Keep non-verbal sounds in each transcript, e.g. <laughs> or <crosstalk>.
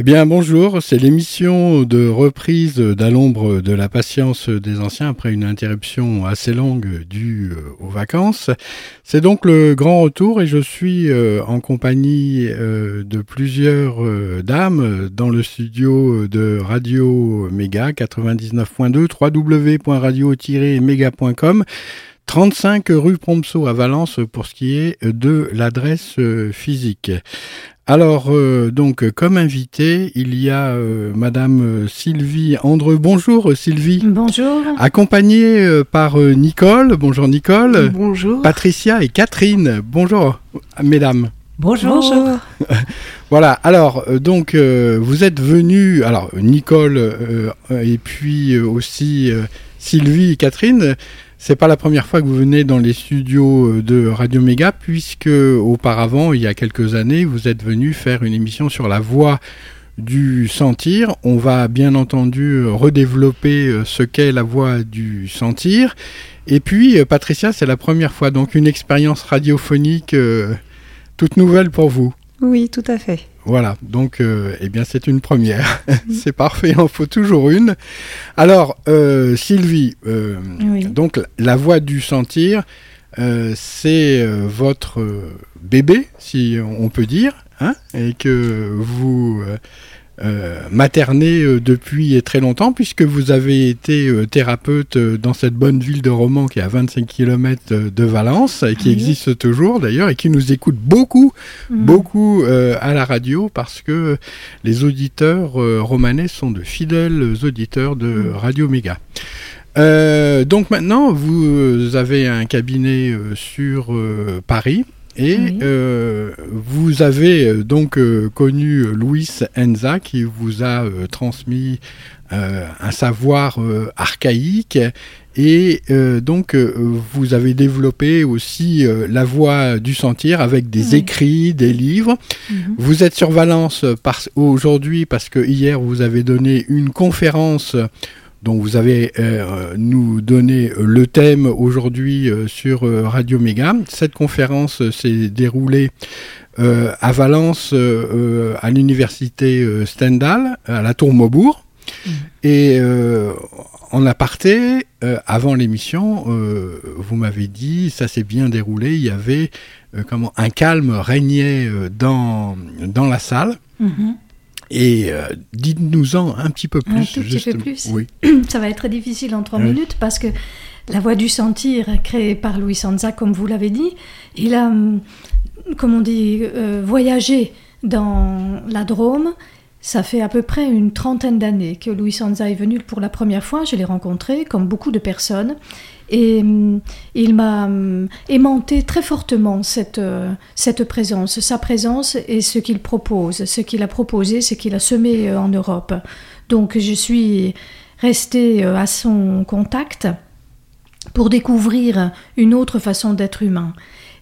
Eh bien, bonjour, c'est l'émission de reprise d'À l'ombre de la patience des anciens après une interruption assez longue due euh, aux vacances. C'est donc le grand retour et je suis euh, en compagnie euh, de plusieurs dames dans le studio de Radio Méga 99.2 www.radio-méga.com 35 rue Prompso à Valence pour ce qui est de l'adresse physique. Alors, euh, donc, comme invité, il y a euh, Madame euh, Sylvie Andreux. Bonjour Sylvie. Bonjour. Accompagnée euh, par euh, Nicole. Bonjour Nicole. Bonjour. Patricia et Catherine. Bonjour mesdames. Bonjour. <laughs> Voilà, alors euh, donc euh, vous êtes venus, alors Nicole euh, et puis euh, aussi euh, Sylvie et Catherine, c'est pas la première fois que vous venez dans les studios euh, de Radio Méga puisque auparavant, il y a quelques années, vous êtes venus faire une émission sur la voix du sentir. On va bien entendu euh, redévelopper euh, ce qu'est la voix du sentir. Et puis Patricia, c'est la première fois, donc une expérience radiophonique toute nouvelle pour vous. Oui, tout à fait. Voilà, donc euh, eh bien c'est une première. <laughs> <laughs> c'est parfait, il en faut toujours une. Alors euh, Sylvie, euh, Oui. donc la voix du sentir, c'est votre bébé, si on peut dire, hein, et que vous euh, maternez euh, depuis très longtemps, puisque vous avez été euh, thérapeute dans cette bonne ville de Romans qui est à 25 km de Valence, et qui Oui. existe toujours d'ailleurs, et qui nous écoute beaucoup Mm. beaucoup euh, à la radio parce que les auditeurs euh, romanais sont de fidèles auditeurs de Mm. Radio Méga. Euh, donc maintenant, vous avez un cabinet euh, sur euh, Paris et Oui. euh, vous avez euh, donc euh, connu Louis Enza qui vous a euh, transmis un savoir archaïque et donc vous avez développé aussi la voix du sentir avec des Oui. écrits, des livres. Mhm. Vous êtes sur Valence aujourd'hui parce que hier vous avez donné une conférence dont vous avez euh, nous donné euh, le thème aujourd'hui euh, sur euh, Radio Méga. Cette conférence s'est déroulée à Valence, à l'université Stendhal, à la Tour Maubourg. Mhm. Et en aparté, avant l'émission, vous m'avez dit, ça s'est bien déroulé, il y avait comment un calme régnait dans, dans la salle. Mhm. Et euh, dites-nous-en un petit peu plus. Un tout petit peu plus. Oui. <clears throat> Ça va être très difficile en trois Oui. minutes parce que la voix du sentir, créée par Louis Sanza, comme vous l'avez dit, il a, hum, comme on dit, euh, voyagé dans la Drôme. Ça fait à peu près une trentaine d'années que Louis Sanza est venu pour la première fois. Je l'ai rencontré, comme beaucoup de personnes. Et hum, il m'a hum, aimanté très fortement cette, euh, cette présence, sa présence et ce qu'il propose, ce qu'il a proposé, ce qu'il a semé euh, en Europe. Donc je suis restée euh, à son contact pour découvrir une autre façon d'être humain.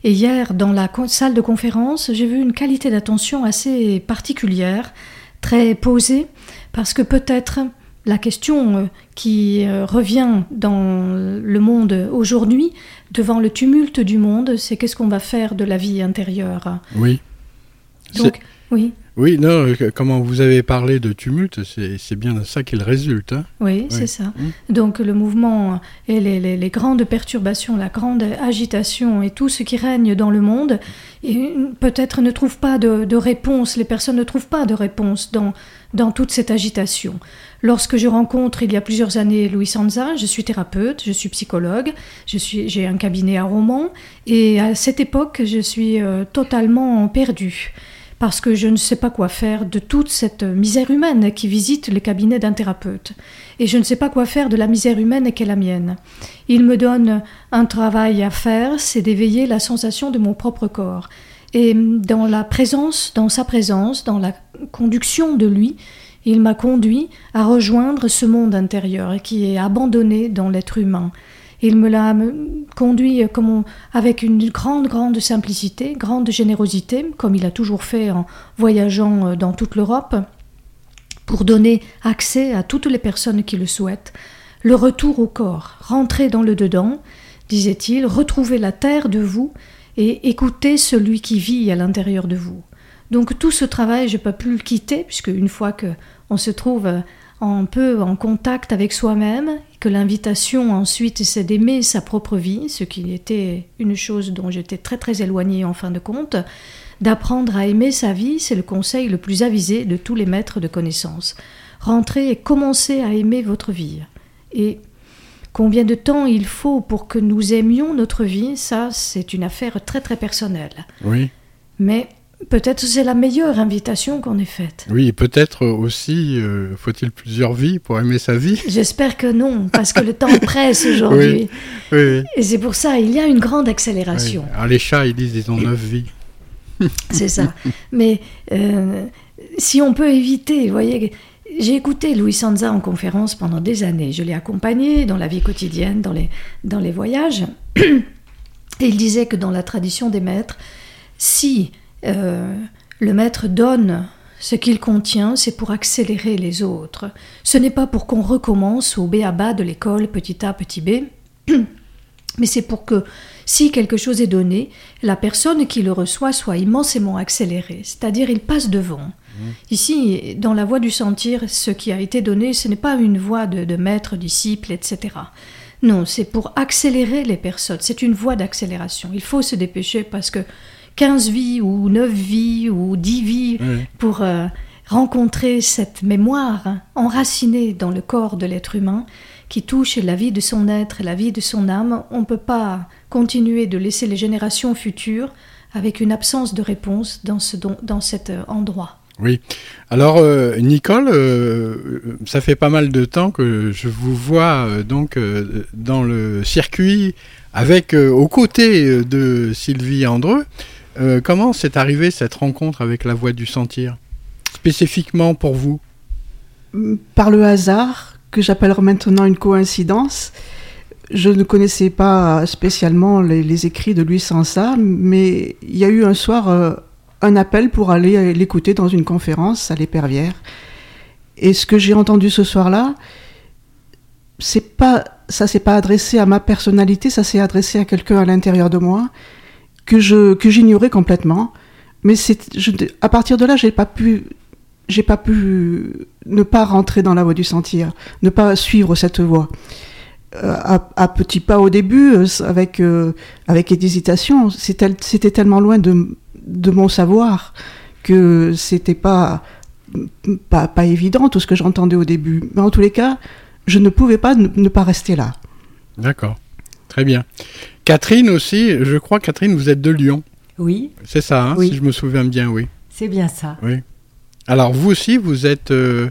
Et hier, dans la salle de conférence, j'ai vu une qualité d'attention assez particulière, très posée, parce que peut-être la question euh, qui euh, revient dans le monde aujourd'hui, devant le tumulte du monde, c'est qu'est-ce qu'on va faire de la vie intérieure? Oui. Donc, oui. Oui, non, euh, comment vous avez parlé de tumulte, c'est bien de ça qu'il résulte. Hein oui, c'est ça. Mmh. Donc le mouvement et les, les, les, grandes perturbations, la grande agitation et tout ce qui règne dans le monde, peut-être ne trouve pas de, de, réponse, les personnes ne trouvent pas de réponse dans, dans toute cette agitation. Lorsque je rencontre il y a plusieurs années Louis Sanza, je suis thérapeute, je suis psychologue, j'ai un cabinet à Romans, et à cette époque, je suis euh, totalement perdue parce que je ne sais pas quoi faire de toute cette misère humaine qui visite le cabinet d'un thérapeute. Et je ne sais pas quoi faire de la misère humaine qui est la mienne. Il me donne un travail à faire, c'est d'éveiller la sensation de mon propre corps. Et dans la présence, dans sa présence, dans la conduction de lui, il m'a conduit à rejoindre ce monde intérieur qui est abandonné dans l'être humain. Il me l'a conduit comme avec une grande, grande simplicité, grande générosité, comme il a toujours fait en voyageant euh, dans toute l'Europe, pour donner accès à toutes les personnes qui le souhaitent. Le retour au corps, rentrer dans le dedans, disait-il, retrouver la terre de vous et écouter celui qui vit à l'intérieur de vous. Donc tout ce travail, je ne peux plus le quitter, puisque une fois que on se trouve un peu en contact avec soi-même, que l'invitation ensuite c'est d'aimer sa propre vie, ce qui était une chose dont j'étais très très éloignée en fin de compte, d'apprendre à aimer sa vie, c'est le conseil le plus avisé de tous les maîtres de connaissances. Rentrez et commencez à aimer votre vie. Et combien de temps il faut pour que nous aimions notre vie, ça c'est une affaire très très personnelle. Oui. Mais Peut-être c'est la meilleure invitation qu'on ait faite. Oui, peut-être aussi, euh, faut-il plusieurs vies pour aimer sa vie J'espère que non, parce que le temps <laughs> presse aujourd'hui. Oui, Et c'est pour ça, il y a une grande accélération. Alors les chats, ils disent ils ont neuf vies. <laughs> c'est ça. Mais euh, si on peut éviter, vous voyez, j'ai écouté Louis Sanza en conférence pendant des années. Je l'ai accompagné dans la vie quotidienne, dans les, dans les voyages. <clears throat> Et il disait que dans la tradition des maîtres, si euh, le maître donne ce qu'il contient, c'est pour accélérer les autres. Ce n'est pas pour qu'on recommence au B à bas de l'école, petit A, petit B, <clears throat> mais c'est pour que, si quelque chose est donné, la personne qui le reçoit soit immensément accélérée, c'est-à-dire il passe devant. Mmh. Ici, dans la voie du sentir, ce qui a été donné, ce n'est pas une voie de, de maître, disciple, etc. Non, c'est pour accélérer les personnes, c'est une voie d'accélération. Il faut se dépêcher parce que 15 vies ou 9 vies ou 10 vies pour euh, rencontrer cette mémoire enracinée dans le corps de l'être humain qui touche la vie de son être, la vie de son âme. On ne peut pas continuer de laisser les générations futures avec une absence de réponse dans, ce, dans cet endroit. Oui. Alors, euh, Nicole, euh, ça fait pas mal de temps que je vous vois donc dans le circuit avec aux côtés de Sylvie Andreux. Euh, comment s'est arrivée cette rencontre avec la voix du sentir? Spécifiquement pour vous? Par le hasard, que j'appellerai maintenant une coïncidence. Je ne connaissais pas spécialement les, écrits de Louis Sansa, mais il y a eu un soir euh, un appel pour aller l'écouter dans une conférence à l'Épervière. Et ce que j'ai entendu ce soir-là, c'est pas, ça s'est pas adressé à ma personnalité, ça s'est adressé à quelqu'un à l'intérieur de moi que je que j'ignorais complètement. Mais c'est, à partir de là, j'ai pas pu, j'ai pas pu ne pas rentrer dans la voie du sentir, ne pas suivre cette voie. Euh, à, petits pas au début, euh, avec euh, avec hésitation, c'était, tellement loin de, de mon savoir que c'était pas, pas pas évident tout ce que j'entendais au début. Mais en tous les cas, je ne pouvais pas ne pas rester là. D'accord, très bien. Catherine aussi, je crois, Catherine, vous êtes de Lyon. Oui. C'est ça, hein, si je me souviens bien, oui. C'est bien ça. Oui. Alors, vous aussi, vous êtes euh,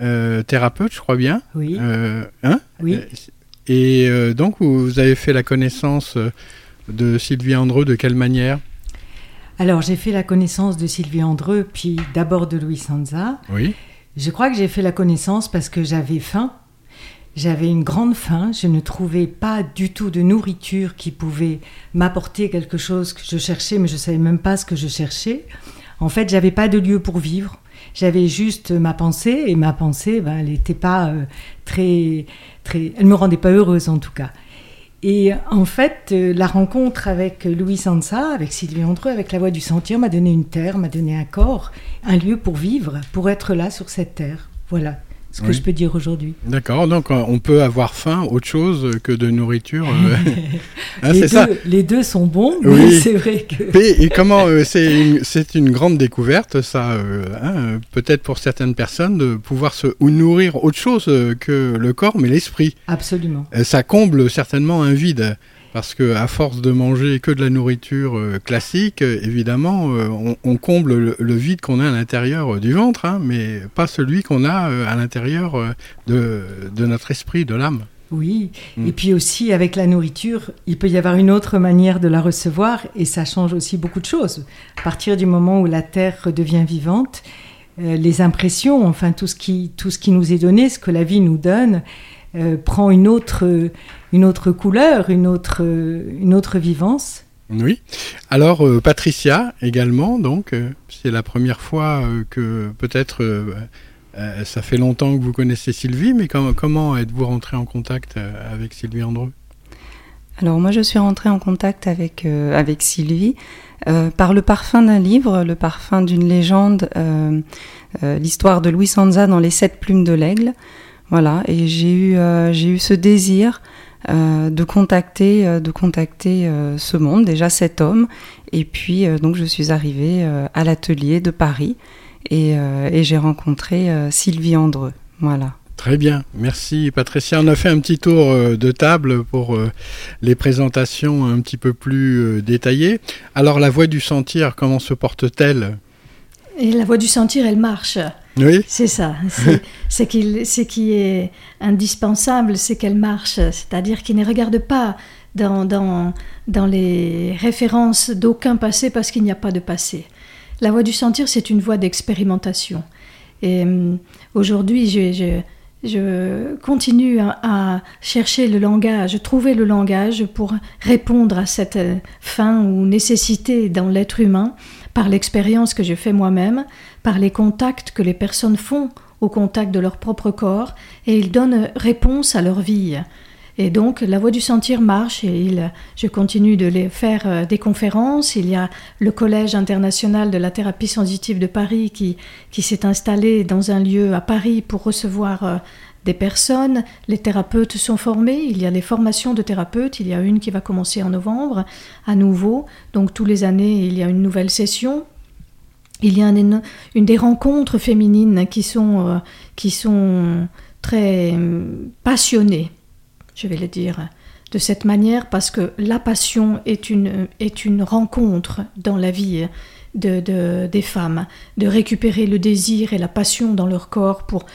euh, thérapeute, je crois bien. Oui. Euh, hein? Oui. Et donc, vous avez fait la connaissance de Sylvie Andreux de quelle manière? Alors, j'ai fait la connaissance de Sylvie Andreux, puis d'abord de Louis Sanza. Oui. Je crois que j'ai fait la connaissance parce que j'avais faim j'avais une grande faim, je ne trouvais pas du tout de nourriture qui pouvait m'apporter quelque chose que je cherchais, mais je ne savais même pas ce que je cherchais. En fait, j'avais pas de lieu pour vivre. J'avais juste ma pensée et ma pensée, ben, elle n'était pas euh, très, très, elle me rendait pas heureuse en tout cas. Et en fait, euh, la rencontre avec Louis Sansa, avec Sylvie Andreux, avec La Voix du Sentir, m'a donné une terre, m'a donné un corps, un lieu pour vivre, pour être là sur cette terre. Voilà ce que je peux dire aujourd'hui. D'accord, donc euh, on peut avoir faim autre chose que de nourriture. Euh. <laughs> Hein, les, deux, les, deux, sont bons, mais c'est vrai que. Et, comment euh, c'est une, grande découverte, ça, hein, peut-être pour certaines personnes, de pouvoir se nourrir autre chose que le corps, mais l'esprit. Absolument. ça comble certainement un vide. Parce que à force de manger que de la nourriture euh, classique, euh, évidemment, euh, on, comble le, vide qu'on a à l'intérieur du ventre, hein, mais pas celui qu'on a à l'intérieur de, notre esprit, de l'âme. Oui, mm. et puis aussi avec la nourriture, il peut y avoir une autre manière de la recevoir et ça change aussi beaucoup de choses. À partir du moment où la terre redevient vivante, les impressions, enfin tout ce, qui, tout ce qui nous est donné, ce que la vie nous donne, prend une autre, une autre couleur, une autre, une autre vivance. Oui. Alors euh, Patricia également, donc euh, c'est la première fois euh, que peut-être ça fait longtemps que vous connaissez Sylvie, mais comment êtes-vous rentrée en contact avec Sylvie Andreux Alors moi je suis rentrée en contact avec, avec Sylvie par le parfum d'un livre, le parfum d'une légende, l'histoire de Louis Sanza dans les sept plumes de l'aigle. Voilà, et j'ai eu, j'ai eu ce désir euh, de contacter, euh, de contacter euh, ce monde, déjà cet homme. Et puis, donc, je suis arrivée à l'atelier de Paris et, j'ai rencontré Sylvie Andreux. Voilà. Très bien, merci Patricia. On a fait un petit tour de table pour les présentations un petit peu plus détaillées. Alors la voix du sentir, comment se porte-t-elle? Et la voix du sentir, elle marche. Oui. C'est ça. C'est <laughs> ce qui est indispensable, c'est qu'elle marche, c'est-à-dire qu'il ne regarde pas dans, dans, dans les références d'aucun passé parce qu'il n'y a pas de passé. La voie du sentir, c'est une voie d'expérimentation. Et euh, aujourd'hui, je, je, je, continue à, à, chercher le langage, trouver le langage pour répondre à cette fin ou nécessité dans l'être humain par l'expérience que je fais moi-même, par les contacts que les personnes font au contact de leur propre corps, et ils donnent réponse à leur vie. Et donc la voix du sentir marche et il, je continue de les faire euh, des conférences. Il y a le Collège international de la thérapie sensitive de Paris qui, qui s'est installé dans un lieu à Paris pour recevoir euh, des personnes. Les thérapeutes sont formés. Il y a des formations de thérapeutes. Il y a une qui va commencer en novembre à nouveau. Donc tous les années, il y a une nouvelle session il y a une, des rencontres féminines qui sont, euh, qui sont très euh, passionnées, je vais le dire de cette manière, parce que la passion est une, est une rencontre dans la vie de, des femmes, de récupérer le désir et la passion dans leur corps pour,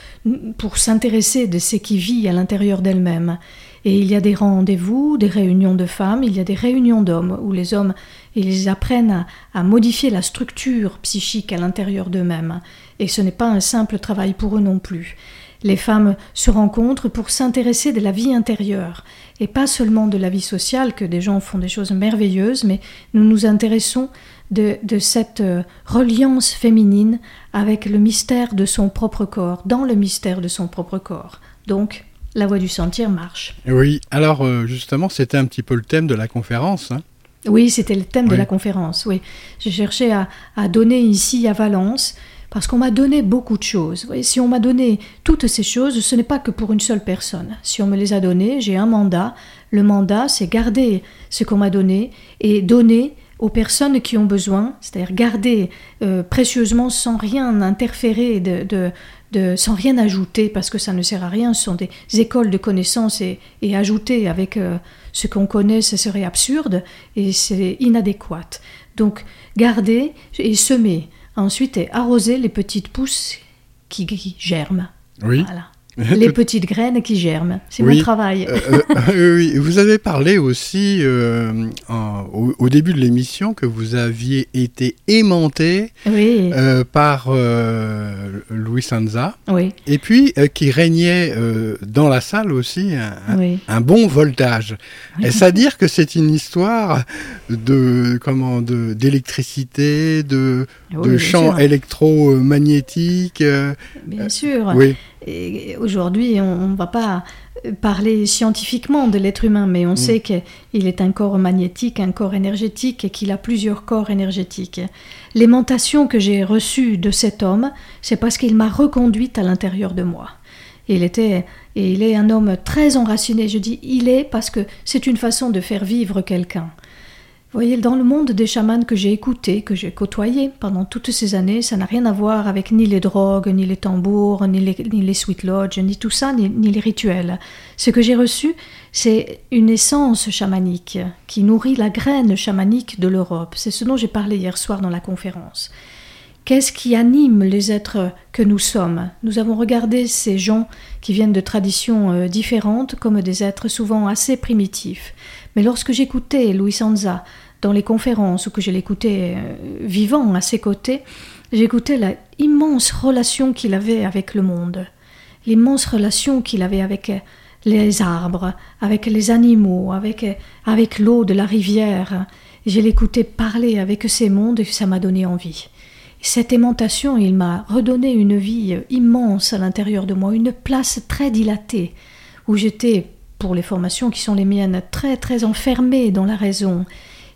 pour s'intéresser de ce qui vit à l'intérieur d'elles-mêmes. Et il y a des rendez-vous, des réunions de femmes, il y a des réunions d'hommes où les hommes ils apprennent à, modifier la structure psychique à l'intérieur d'eux-mêmes. Et ce n'est pas un simple travail pour eux non plus. Les femmes se rencontrent pour s'intéresser de la vie intérieure, et pas seulement de la vie sociale, que des gens font des choses merveilleuses, mais nous nous intéressons de, de cette euh, reliance féminine avec le mystère de son propre corps, dans le mystère de son propre corps. Donc, la voie du sentir marche. Oui, alors euh, justement, c'était un petit peu le thème de la conférence. Hein. Oui, c'était le thème de la conférence. Oui, j'ai cherché à, donner ici à Valence parce qu'on m'a donné beaucoup de choses. si on m'a donné toutes ces choses, ce n'est pas que pour une seule personne. Si on me les a données, j'ai un mandat. Le mandat, c'est garder ce qu'on m'a donné et donner aux personnes qui ont besoin, c'est-à-dire garder euh, précieusement sans rien interférer, de, de, sans rien ajouter, parce que ça ne sert à rien, ce sont des écoles de connaissances et, et ajouter avec euh, ce qu'on connaît, ce serait absurde et c'est inadéquat. Donc garder et semer, ensuite arroser les petites pousses qui, germent. Oui. Les petites graines qui germent. C'est Oui. mon travail. Euh, euh, <laughs> oui, vous avez parlé aussi euh, en- au, au début de l'émission que vous aviez été aimanté oui, par Louis Sanza et puis qui régnait dans la salle aussi un, un- oui. un bon voltage. Est-ce à dire que c'est une histoire de comment de d'électricité, de, de champs électromagnétiques Bien sûr. Oui, Aujourd'hui, on ne va pas parler scientifiquement de l'être humain, mais on sait qu'il est un corps magnétique, un corps énergétique et qu'il a plusieurs corps énergétiques. L'aimantation que j'ai reçue de cet homme, c'est parce qu'il m'a reconduite à l'intérieur de moi. Il était et il est un homme très enraciné. Je dis il est parce que c'est une façon de faire vivre quelqu'un. Voyez, dans le monde des chamans que j'ai écoutés, que j'ai côtoyés pendant toutes ces années, ça n'a rien à voir avec ni les drogues, ni les tambours, ni les, sweet lodge, ni tout ça, ni, ni les rituels. Ce que j'ai reçu, c'est une essence chamanique qui nourrit la graine chamanique de l'Europe. C'est ce dont j'ai parlé hier soir dans la conférence. Qu'est-ce qui anime les êtres que nous sommes? Nous avons regardé ces gens qui viennent de traditions euh, différentes comme des êtres souvent assez primitifs. Mais lorsque j'écoutais Louis Sanza dans les conférences ou que je l'écoutais euh, vivant à ses côtés, j'écoutais la immense relation qu'il avait avec le monde, l'immense relation qu'il avait avec euh, les arbres, avec les animaux, avec, euh, avec l'eau de la rivière. Je l'écoutais parler avec ces mondes et ça m'a donné envie. Cette aimantation, il m'a redonné une vie immense à l'intérieur de moi, une place très dilatée, où j'étais, pour les formations qui sont les miennes, très très enfermée dans la raison.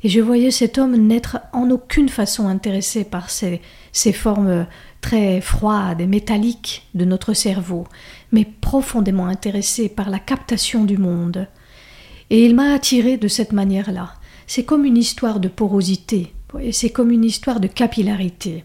Et je voyais cet homme n'être en aucune façon intéressé par ces, ces formes très froides et métalliques de notre cerveau, mais profondément intéressé par la captation du monde. Et il m'a attiré de cette manière-là. C'est comme une histoire de porosité, c'est comme une histoire de capillarité.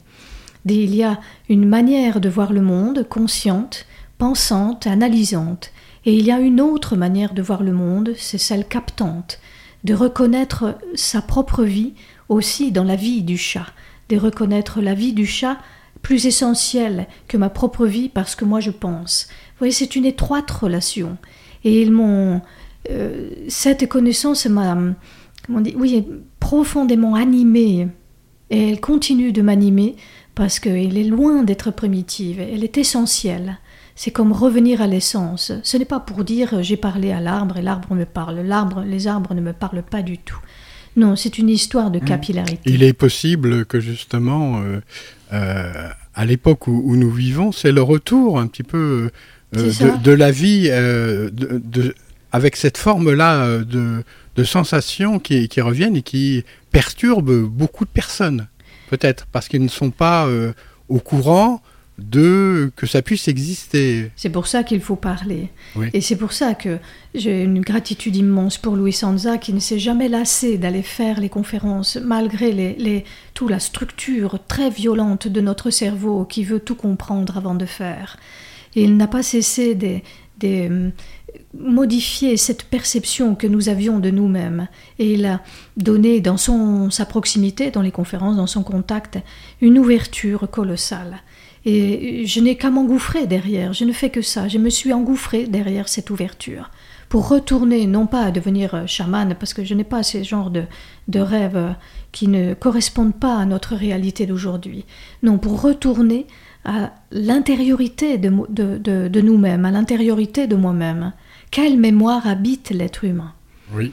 Il y a une manière de voir le monde consciente, pensante, analysante, et il y a une autre manière de voir le monde, c'est celle captante, de reconnaître sa propre vie aussi dans la vie du chat, de reconnaître la vie du chat plus essentielle que ma propre vie parce que moi je pense. Vous voyez, c'est une étroite relation. Et ils m'ont. euh, cette connaissance m'a. Comment Oui, profondément animée. Et elle continue de m'animer parce qu'elle est loin d'être primitive. Elle est essentielle. C'est comme revenir à l'essence. Ce n'est pas pour dire j'ai parlé à l'arbre et l'arbre me parle. L'arbre, les arbres ne me parlent pas du tout. Non, c'est une histoire de capillarité. il est possible que justement, euh, euh, à l'époque où, où nous vivons, c'est le retour un petit peu euh, de, la vie euh, de, de- avec cette forme-là euh, de, de sensations qui, qui reviennent et qui perturbent beaucoup de personnes, peut-être, parce qu'ils ne sont pas euh, au courant de que ça puisse exister. C'est pour ça qu'il faut parler. Oui. Et c'est pour ça que j'ai une gratitude immense pour Louis Sanza qui ne s'est jamais lassé d'aller faire les conférences malgré les, les, toute la structure très violente de notre cerveau qui veut tout comprendre avant de faire. Et il n'a pas cessé de, de, euh, modifier cette perception que nous avions de nous-mêmes. Et il a donné dans son, sa proximité, dans les conférences, dans son contact, une ouverture colossale. Et je n'ai qu'à m'engouffrer derrière, je ne fais que ça, je me suis engouffrée derrière cette ouverture. Pour retourner, non pas à devenir chamane, parce que je n'ai pas ce genre de, de rêves qui ne correspondent pas à notre réalité d'aujourd'hui. Non, pour retourner à l'intériorité de, de, de, de nous-mêmes, à l'intériorité de moi-même. Quelle mémoire habite l'être humain? Oui.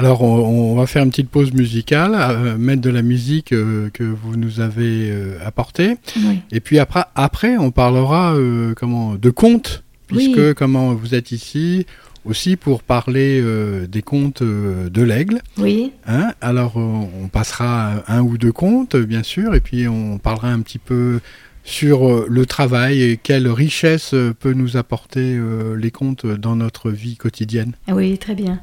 Alors, on, on va faire une petite pause musicale, euh, mettre de la musique euh, que vous nous avez euh, apportée. Oui. Et puis après, après on parlera comment de contes, puisque Oui. comment vous êtes ici aussi pour parler des contes de l'aigle. Oui, Hein Alors on passera un ou deux contes, bien sûr, et puis on parlera un petit peu sur le travail et quelle richesse peut nous apporter les contes dans notre vie quotidienne. oui, très bien.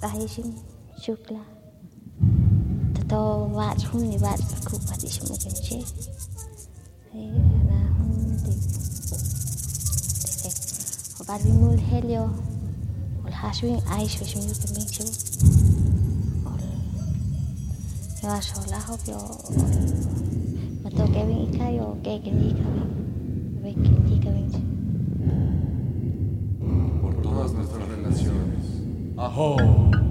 Sahishim Shukla. Tato Vat Huni Vat Helio. Ol Yo. Mato Kevin Kevin Kevin Por todas nuestras relaciones. Aho!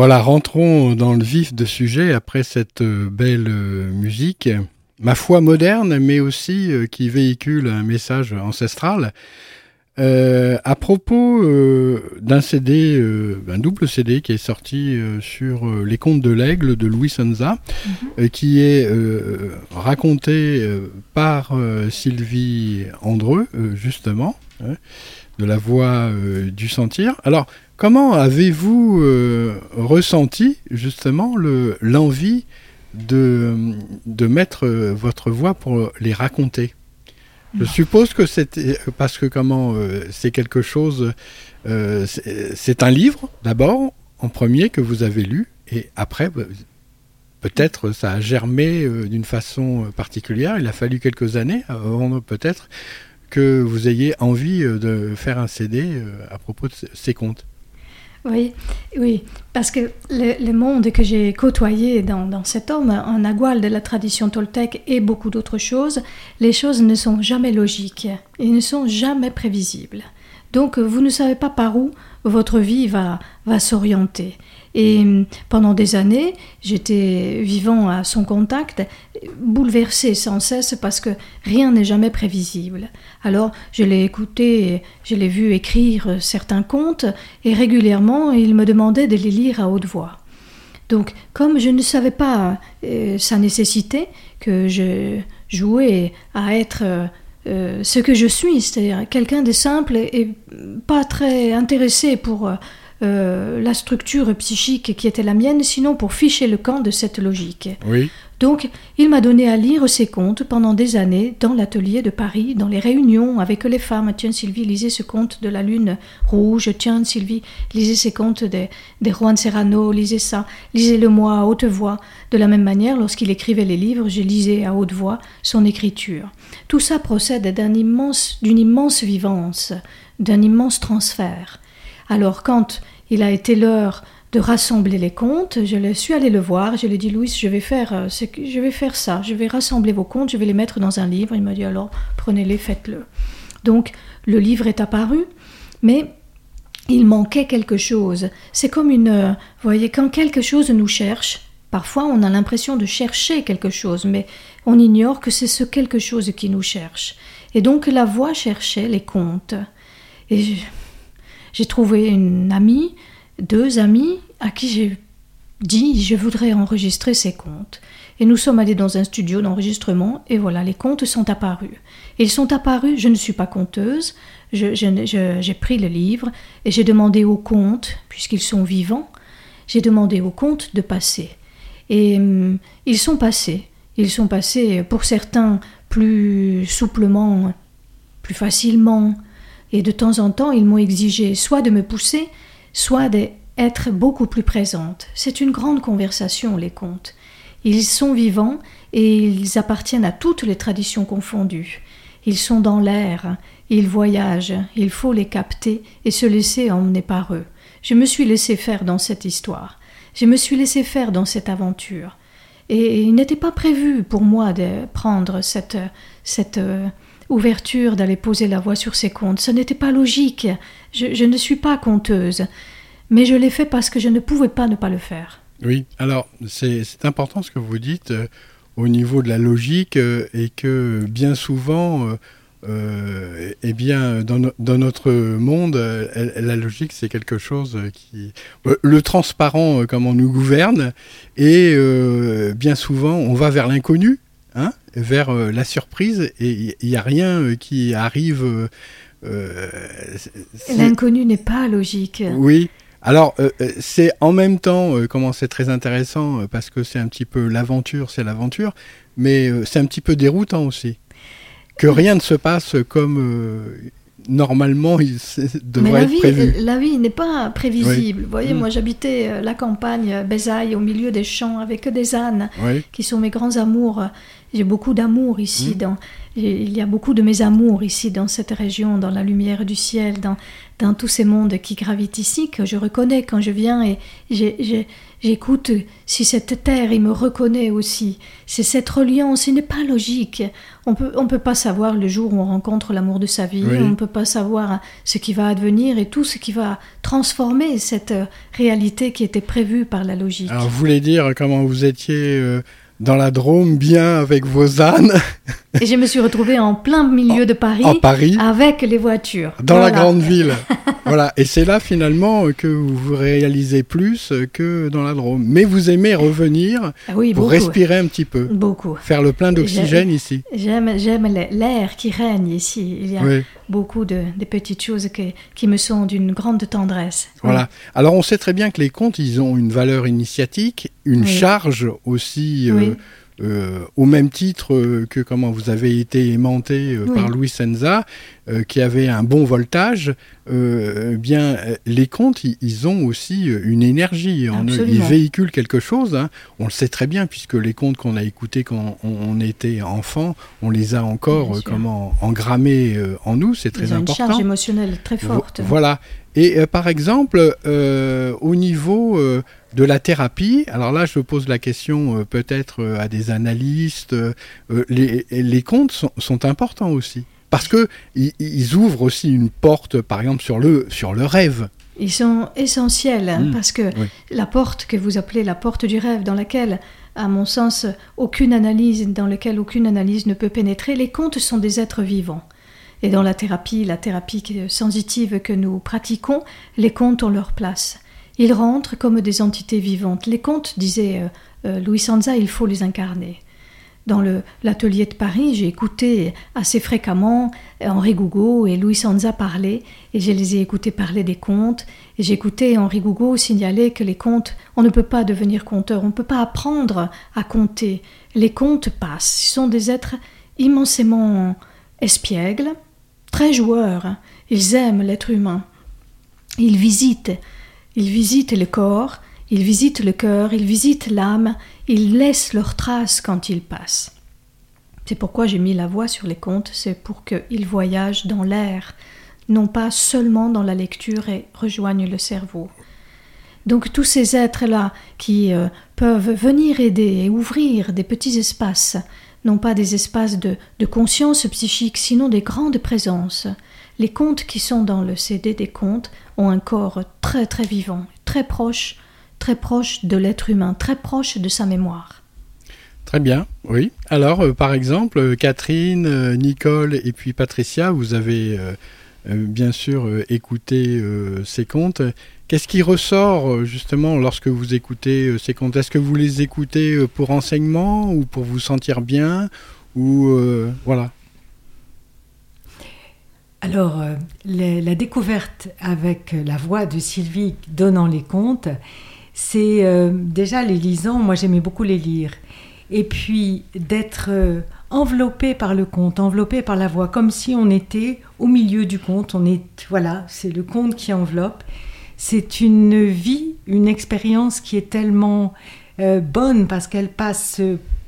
Voilà, rentrons dans le vif de sujet après cette euh, belle euh, musique, ma foi moderne, mais aussi euh, qui véhicule un message ancestral. Euh, à propos euh, d'un CD, euh, un double CD qui est sorti sur Les Contes de l'Aigle de Louis Sanza, euh, qui est raconté par Sylvie Andreux, justement, hein, de la voix du sentir. Alors, comment avez-vous euh, ressenti justement le- l'envie de, de mettre euh, votre voix pour les raconter? Je suppose que c'est parce que comment euh, c'est quelque chose. euh, c'est un livre d'abord en premier que vous avez lu et après bah, peut-être ça a germé euh, d'une façon particulière. Il a fallu quelques années avant peut-être que vous ayez envie euh, de faire un CD euh, à propos de ces contes. Oui, oui, parce que le, monde que j'ai côtoyé dans, dans cet homme, en Nagual de la tradition toltèque et beaucoup d'autres choses, les choses ne sont jamais logiques et ne sont jamais prévisibles. Donc vous ne savez pas par où votre vie va, va s'orienter. Et pendant des années, j'étais vivant à son contact, bouleversée sans cesse parce que rien n'est jamais prévisible. Alors je l'ai écouté, je l'ai vu écrire certains contes et régulièrement il me demandait de les lire à haute voix. Donc comme je ne savais pas euh, sa nécessité, que je jouais à être euh, euh, ce que je suis, c'est-à-dire quelqu'un de simple et pas très intéressé pour euh, la structure psychique qui était la mienne, sinon pour ficher le camp de cette logique. Oui. Donc, il m'a donné à lire ses contes pendant des années dans l'atelier de Paris, dans les réunions avec les femmes. Tiens, Sylvie, lisez ce conte de la lune rouge. Tiens, Sylvie, lisez ces contes des, des Juan Serrano, lisez ça. Lisez-le-moi à haute voix. De la même manière, lorsqu'il écrivait les livres, je lisais à haute voix son écriture. Tout ça procède d'un immense, d'une immense vivance, d'un immense transfert. Alors, quand il a été l'heure de rassembler les contes. Je suis allée le voir, je lui ai dit Louis, je vais faire, euh, je vais faire ça, je vais rassembler vos contes, je vais les mettre dans un livre. Il m'a dit alors prenez-les, faites-le. Donc le livre est apparu, mais il manquait quelque chose. C'est comme une, euh, vous voyez, quand quelque chose nous cherche, parfois on a l'impression de chercher quelque chose, mais on ignore que c'est ce quelque chose qui nous cherche. Et donc la voix cherchait les contes. Et j'ai trouvé une amie deux amis à qui j'ai dit je voudrais enregistrer ces contes. Et nous sommes allés dans un studio d'enregistrement et voilà, les contes sont apparus. Ils sont apparus, je ne suis pas conteuse, j'ai pris le livre et j'ai demandé aux contes, puisqu'ils sont vivants, j'ai demandé aux contes de passer. Et hum, ils sont passés. Ils sont passés pour certains plus souplement, plus facilement. Et de temps en temps, ils m'ont exigé soit de me pousser, soit d'être beaucoup plus présente. C'est une grande conversation, les contes. Ils sont vivants et ils appartiennent à toutes les traditions confondues. Ils sont dans l'air, ils voyagent, il faut les capter et se laisser emmener par eux. Je me suis laissé faire dans cette histoire. Je me suis laissé faire dans cette aventure. Et il n'était pas prévu pour moi de prendre cette, cette euh, ouverture d'aller poser la voix sur ces contes. Ce n'était pas logique. Je, ne suis pas conteuse. Mais je l'ai fait parce que je ne pouvais pas ne pas le faire. Oui, alors c'est important ce que vous dites euh, au niveau de la logique euh, et que bien souvent, euh, eh bien, dans, dans, notre monde, la logique c'est quelque chose qui. Le transparent, comme on nous gouverne, et bien souvent on va vers l'inconnu hein, vers euh, la surprise et il n'y a rien euh, qui arrive. Euh, L'inconnu n'est pas logique. Oui. Alors, euh, c'est en même temps, euh, comment c'est très intéressant, parce que c'est un petit peu l'aventure, c'est l'aventure, mais c'est un petit peu déroutant aussi. Que rien ne se passe comme normalement il <laughs> devrait Mais la être vie, prévu. La vie n'est pas prévisible. Oui. Vous voyez, Mm. moi j'habitais la campagne, Bézaille, au milieu des champs, avec des ânes, Oui. qui sont mes grands amours. J'ai beaucoup d'amour ici. Mm. Dans, il y a beaucoup de mes amours ici, dans cette région, dans la lumière du ciel, dans, dans tous ces mondes qui gravitent ici, que je reconnais quand je viens et j'écoute si cette terre, il me reconnaît aussi. C'est cette reliance, ce n'est pas logique. On peut, on peut pas savoir le jour où on rencontre l'amour de sa vie, Oui. on ne peut pas savoir ce qui va advenir et tout ce qui va transformer cette réalité qui était prévue par la logique. Alors, vous voulez dire comment vous étiez euh, dans la Drôme, bien avec vos ânes, Et je me suis retrouvée en plein milieu de Paris, en Paris, avec les voitures. dans la grande ville. <laughs> voilà. Et c'est là finalement que vous vous réalisez plus que dans la Drôme. Mais vous aimez revenir Ah oui, pour beaucoup. respirer un petit peu, Beaucoup. faire le plein d'oxygène ici. J'aime, j'aime l'air qui règne ici. Il y a Oui. beaucoup de, de petites choses que- qui me sont d'une grande tendresse. Voilà. Alors on sait très bien que les contes, ils ont une valeur initiatique, une charge aussi, euh, Oui. euh, au même titre euh, que comment vous avez été aimanté euh, Oui. par Louis Senza, euh, qui avait un bon voltage. euh, bien, euh, les contes, ils, ils ont aussi euh, une énergie en eux. Ils véhiculent quelque chose. hein. On le sait très bien puisque les contes qu'on a écoutés quand on, on était enfant, on les a encore euh, comment engrammés euh, en nous. C'est très Ils ont une important. charge émotionnelle très Vo- forte. Voilà. Et euh, par exemple, euh, au niveau euh, de la thérapie, alors là, je pose la question peut-être à des analystes. les, les contes sont, sont importants aussi parce que ils, ils ouvrent aussi une porte, par exemple, sur le sur le rêve. Ils sont essentiels hein, Mm. parce que Oui. la porte que vous appelez la porte du rêve, dans laquelle, à mon sens, aucune analyse, dans laquelle aucune analyse ne peut pénétrer, les contes sont des êtres vivants. Et dans la thérapie, la thérapie sensitive que nous pratiquons, les contes ont leur place. Ils rentrent comme des entités vivantes. Les contes, disait euh, euh, Louis Sanza, il faut les incarner. dans l'atelier de Paris, j'ai écouté assez fréquemment Henri Gougaud et Louis Sanza parler, et je les ai écoutés parler des contes, et j'ai écouté Henri Gougaud signaler que les contes, on ne peut pas devenir conteur, on ne peut pas apprendre à compter. Les contes passent, ils sont des êtres immensément espiègles, très joueurs, ils aiment l'être humain. Ils visitent, ils visitent le corps, ils visitent le cœur, ils visitent l'âme, ils laissent leurs traces quand ils passent. C'est pourquoi j'ai mis la voix sur les contes, c'est pour qu'ils voyagent dans l'air, non pas seulement dans la lecture et rejoignent le cerveau. Donc tous ces êtres-là qui euh, peuvent venir aider et ouvrir des petits espaces, non pas des espaces de, conscience psychique, sinon des grandes présences. Les contes qui sont dans le CD des contes ont un corps très très vivant, très proche très proche de l'être humain, très proche de sa mémoire. Très bien, oui. Alors, euh, par exemple, euh, Catherine, euh, Nicole et puis Patricia, vous avez bien sûr écouté ces contes. Qu'est-ce qui ressort justement lorsque vous écoutez ces contes? Est-ce que vous les écoutez pour enseignement ou pour vous sentir bien ou voilà? Alors, la découverte avec la voix de Sylvie donnant les contes, c'est euh, déjà les lisant, moi j'aimais beaucoup les lire. Et puis d'être euh, enveloppé par le conte, enveloppé par la voix, comme si on était au milieu du conte. On est, voilà, c'est le conte qui enveloppe. C'est une vie, une expérience qui est tellement euh, bonne parce qu'elle passe,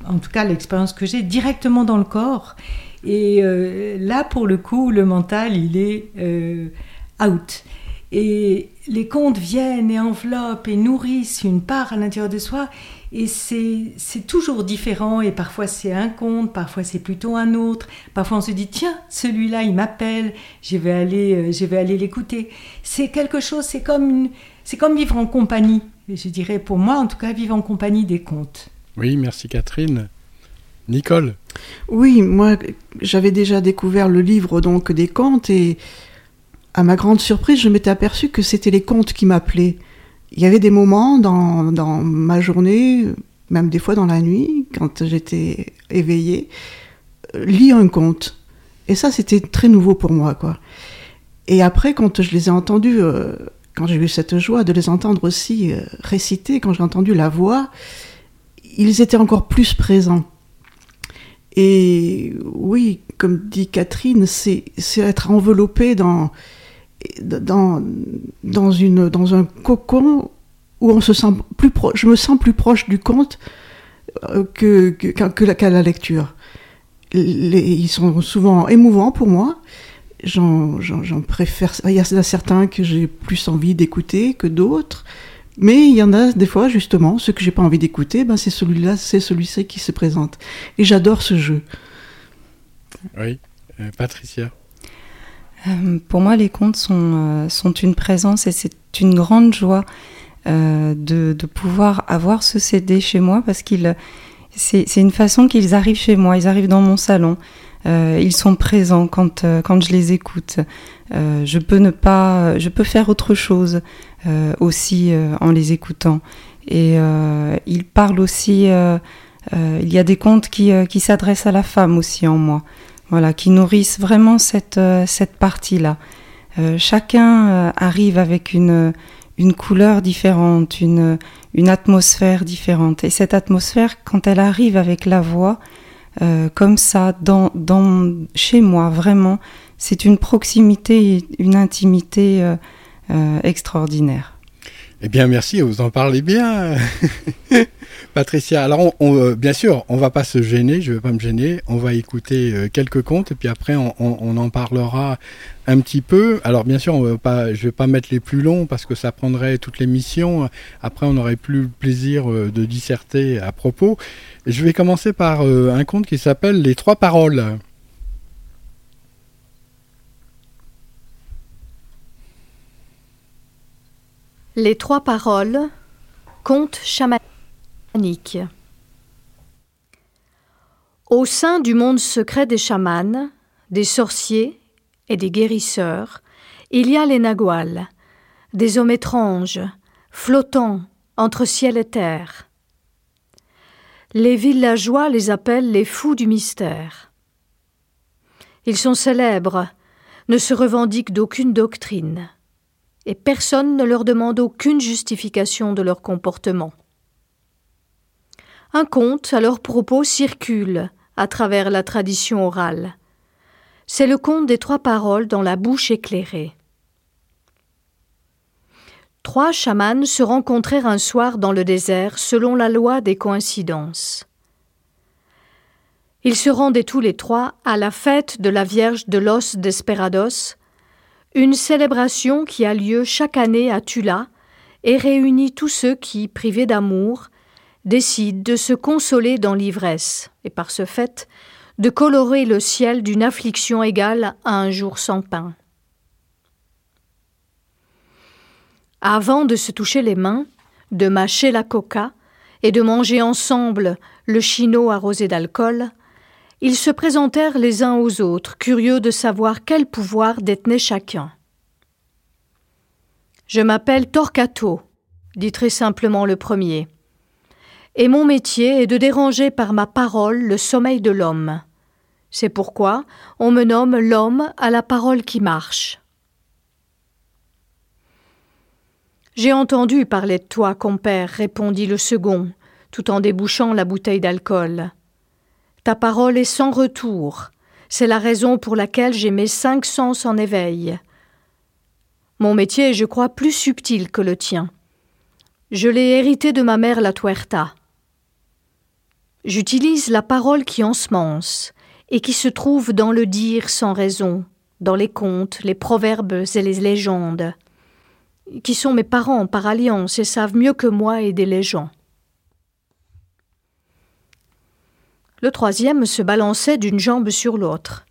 en tout cas l'expérience que j'ai, directement dans le corps. Et là, pour le coup, le mental, il est out. Et les contes viennent et enveloppent et nourrissent une part à l'intérieur de soi. Et c'est toujours différent. Et parfois c'est un conte, parfois c'est plutôt un autre. Parfois on se dit, tiens, celui-là, il m'appelle, je vais aller, euh, je vais aller l'écouter. C'est quelque chose, c'est comme, c'est comme vivre en compagnie. je dirais, pour moi, en tout cas, vivre en compagnie des contes. Oui, merci Catherine. Nicole Oui, moi, j'avais déjà découvert le livre donc des contes et à ma grande surprise, je m'étais aperçu que c'était les contes qui m'appelaient. Il y avait des moments dans, dans, ma journée, même des fois dans la nuit, quand j'étais éveillée, lire un conte. Et ça, c'était très nouveau pour moi, quoi. Et après, quand je les ai entendus, euh, quand j'ai eu cette joie de les entendre aussi euh, réciter, quand j'ai entendu la voix, ils étaient encore plus présents. Et oui, comme dit Catherine, c'est être enveloppé dans, dans, une, dans un cocon où on se sent plus je me sens plus proche du conte euh, que, qu'à la lecture. ils sont souvent émouvants pour moi. J'en, préfère. Il y en a certains que j'ai plus envie d'écouter que d'autres. Mais il y en a des fois, justement, ceux que j'ai pas envie d'écouter, ben c'est celui-là, c'est celui-ci qui se présente. Et j'adore ce jeu. Oui, euh, Patricia. Euh, pour moi, les contes sont, euh, sont une présence et c'est une grande joie euh, de, de, pouvoir avoir ce CD chez moi parce qu'il c'est une façon qu'ils arrivent chez moi, ils arrivent dans mon salon, ils sont présents quand, quand je les écoute. je peux ne pas, je peux faire autre chose aussi en les écoutant. Et ils parlent aussi. il y a des contes qui, qui s'adressent à la femme aussi en moi voilà, qui nourrissent vraiment cette, euh, cette partie-là. Euh, chacun euh, arrive avec une, une couleur différente, une, une atmosphère différente. Et cette atmosphère, quand elle arrive avec la voix, comme ça, dans, dans, chez moi, vraiment, c'est une proximité, une intimité extraordinaire. Eh bien, merci, vous en parlez bien. <laughs> Patricia, alors euh, bien sûr, on va pas se gêner, je vais pas me gêner, on va écouter euh, quelques contes et puis après on, en parlera un petit peu. Alors bien sûr, on va pas, vais pas mettre les plus longs parce que ça prendrait toute l'émission. Après, on n'aurait plus le plaisir euh, de disserter à propos. je vais commencer par un conte qui s'appelle Les trois paroles. Les trois paroles, conte chamanique. Au sein du monde secret des chamans, des sorciers et des guérisseurs, il y a les naguals, des hommes étranges, flottants entre ciel et terre. Les villageois les appellent les fous du mystère. Ils sont célèbres, ne se revendiquent d'aucune doctrine, et personne ne leur demande aucune justification de leur comportement. Un conte à leur propos circule à travers la tradition orale. C'est le conte des trois paroles dans la bouche éclairée. Trois chamans se rencontrèrent un soir dans le désert selon la loi des coïncidences. Ils se rendaient tous les trois à la fête de la Vierge de los Desperados, une célébration qui a lieu chaque année à Tula et réunit tous ceux qui, privés d'amour, décident de se consoler dans l'ivresse et par ce fait de colorer le ciel d'une affliction égale à un jour sans pain. Avant de se toucher les mains, de mâcher la coca et de manger ensemble le chino arrosé d'alcool, ils se présentèrent les uns aux autres, curieux de savoir quel pouvoir détenait chacun. Je m'appelle Torquato, dit très simplement le premier, et mon métier est de déranger par ma parole le sommeil de l'homme. C'est pourquoi on me nomme l'homme à la parole qui marche. J'ai entendu parler de toi, compère, répondit le second, tout en débouchant la bouteille d'alcool. Ta parole est sans retour. C'est la raison pour laquelle j'ai mes cinq sens en éveil. Mon métier est, je crois, plus subtil que le tien. Je l'ai hérité de ma mère la Tuerta. J'utilise la parole qui ensemence et qui se trouve dans le dire sans raison, dans les contes, les proverbes et les légendes, qui sont mes parents par alliance et savent mieux que moi aider les gens. Le troisième se balançait d'une jambe sur l'autre,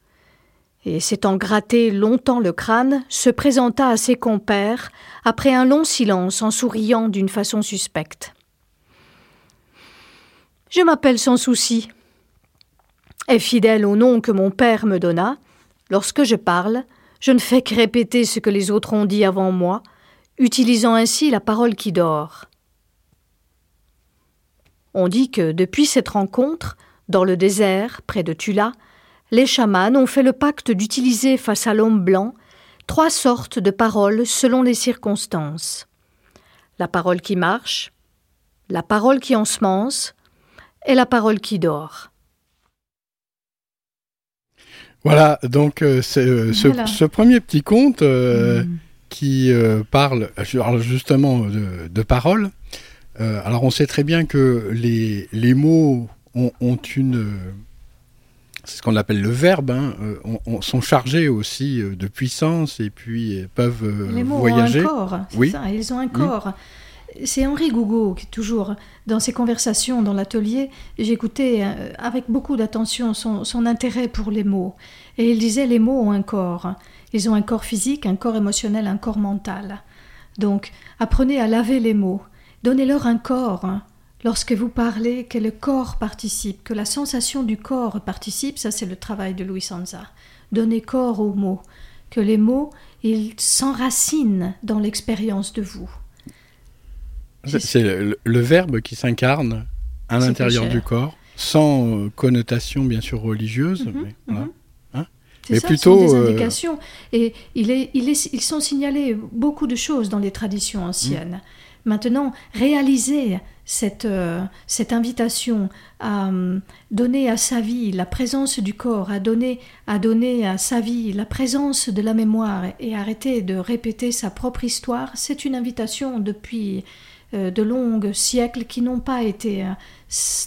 et s'étant gratté longtemps le crâne, se présenta à ses compères après un long silence en souriant d'une façon suspecte. Je m'appelle sans souci. Et fidèle au nom que mon père me donna, lorsque je parle, je ne fais que répéter ce que les autres ont dit avant moi, utilisant ainsi la parole qui dort. On dit que depuis cette rencontre, dans le désert, près de Tula, les chamans ont fait le pacte d'utiliser face à l'homme blanc trois sortes de paroles selon les circonstances. La parole qui marche, la parole qui ensemence et la parole qui dort. Voilà, donc euh, euh, ce, premier petit conte euh, mm. qui parle justement de, de paroles. alors on sait très bien que les, les mots ont, une c'est ce qu'on appelle le verbe, hein, euh, sont chargés aussi euh, de puissance et puis euh, peuvent Les mots voyager. Ont un corps, oui. ça, ils ont un corps. C'est Henri Gougaud qui, toujours, dans ses conversations dans l'atelier, j'écoutais avec beaucoup d'attention son, son, intérêt pour les mots. Et il disait les mots ont un corps. Ils ont un corps physique, un corps émotionnel, un corps mental. Donc, apprenez à laver les mots. Donnez-leur un corps. Lorsque vous parlez, que le corps participe, que la sensation du corps participe, ça c'est le travail de Louis Sanza. Donner corps aux mots, que les mots, ils s'enracinent dans l'expérience de vous. C'est le, verbe qui s'incarne à l'intérieur du corps, sans euh, connotation bien sûr religieuse. Mhm, mais, mhm. Hein plutôt des euh, indications. Et il est, il est, ils sont signalés beaucoup de choses dans les traditions anciennes. Maintenant, réaliser cette, euh, cette invitation à euh, donner à sa vie la présence du corps, à donner, à donner à sa vie la présence de la mémoire et arrêter de répéter sa propre histoire, c'est une invitation depuis euh, de longues siècles qui n'ont pas été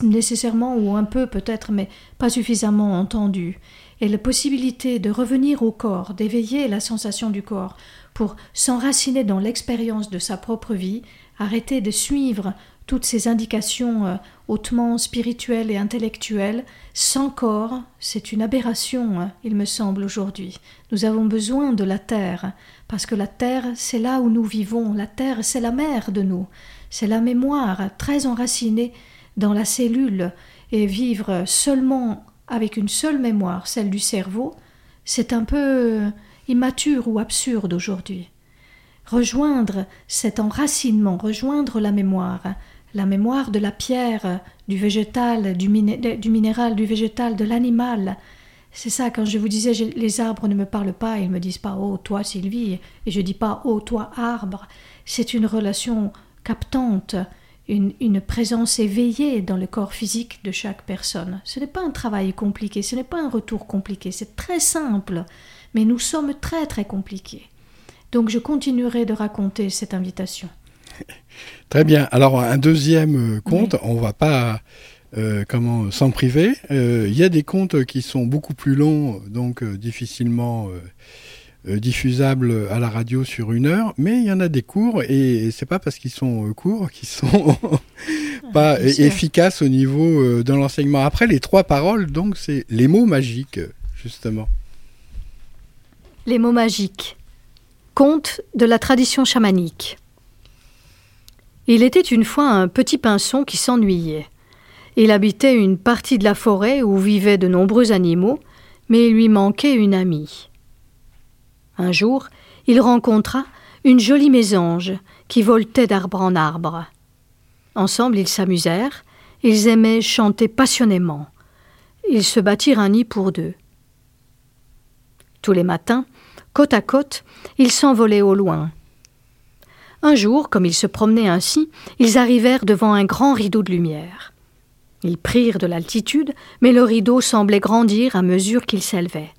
nécessairement ou un peu peut-être, mais pas suffisamment entendues. Et la possibilité de revenir au corps, d'éveiller la sensation du corps pour s'enraciner dans l'expérience de sa propre vie, arrêter de suivre toutes ces indications euh, hautement spirituelles et intellectuelles, sans corps, c'est une aberration, hein, il me semble, aujourd'hui. Nous avons besoin de la terre, parce que la terre, c'est là où nous vivons, la terre, c'est la mère de nous, c'est la mémoire très enracinée dans la cellule, et vivre seulement avec une seule mémoire, celle du cerveau, c'est un peu immature ou absurde aujourd'hui. Rejoindre cet enracinement, rejoindre la mémoire, la mémoire de la pierre, du végétal, du, minéral, du végétal, de l'animal. C'est ça, quand je vous disais, les arbres ne me parlent pas, ils me disent pas Oh, toi, Sylvie, et je dis pas Oh, toi, arbre. C'est une relation captante, une, une, présence éveillée dans le corps physique de chaque personne. Ce n'est pas un travail compliqué, ce n'est pas un retour compliqué, c'est très simple, mais nous sommes très très compliqués. Donc je continuerai de raconter cette invitation. <laughs> Très bien. Alors un deuxième euh, conte, on va pas euh, comment s'en priver. Euh, il y a des contes qui sont beaucoup plus longs, donc difficilement diffusables à la radio sur une heure, mais il y en a des courts et c'est pas parce qu'ils sont courts qu'ils sont <laughs> pas efficaces au niveau de l'enseignement. Après les trois paroles, donc c'est les mots magiques justement. Les mots magiques. Conte de la tradition chamanique. Il était une fois un petit pinson qui s'ennuyait. Il habitait une partie de la forêt où vivaient de nombreux animaux, mais il lui manquait une amie. Un jour, il rencontra une jolie mésange qui voltait d'arbre en arbre. Ensemble, ils s'amusèrent, ils aimaient chanter passionnément. Ils se bâtirent un nid pour deux. Tous les matins, côte à côte, ils s'envolaient au loin. Un jour, comme ils se promenaient ainsi, ils arrivèrent devant un grand rideau de lumière. Ils prirent de l'altitude, mais le rideau semblait grandir à mesure qu'il s'élevait.